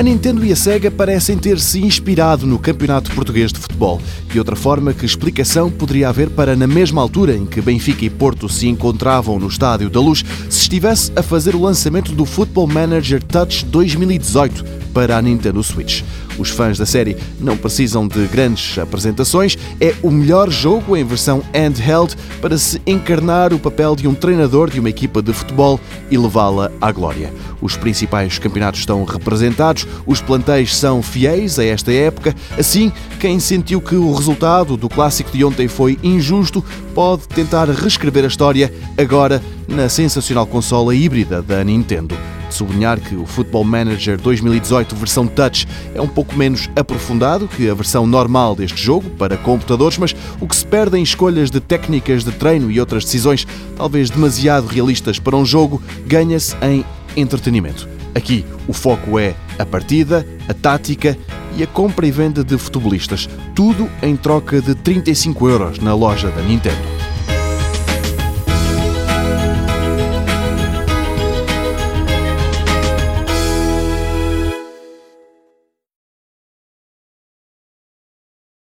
A Nintendo e a Sega parecem ter se inspirado no Campeonato Português de Futebol. De outra forma, que explicação poderia haver para, na mesma altura em que Benfica e Porto se encontravam no Estádio da Luz, se estivesse a fazer o lançamento do Football Manager Touch 2018 para a Nintendo Switch? Os fãs da série não precisam de grandes apresentações, é o melhor jogo em versão handheld para se encarnar o papel de um treinador de uma equipa de futebol e levá-la à glória. Os principais campeonatos estão representados, os plantéis são fiéis a esta época, assim, quem sentiu que o resultado do clássico de ontem foi injusto pode tentar reescrever a história agora na sensacional consola híbrida da Nintendo de sublinhar que o Football Manager 2018 versão Touch é um pouco menos aprofundado que a versão normal deste jogo para computadores, mas o que se perde em escolhas de técnicas de treino e outras decisões, talvez demasiado realistas para um jogo, ganha-se em entretenimento. Aqui o foco é a partida, a tática e a compra e venda de futebolistas. Tudo em troca de 35 euros na loja da Nintendo.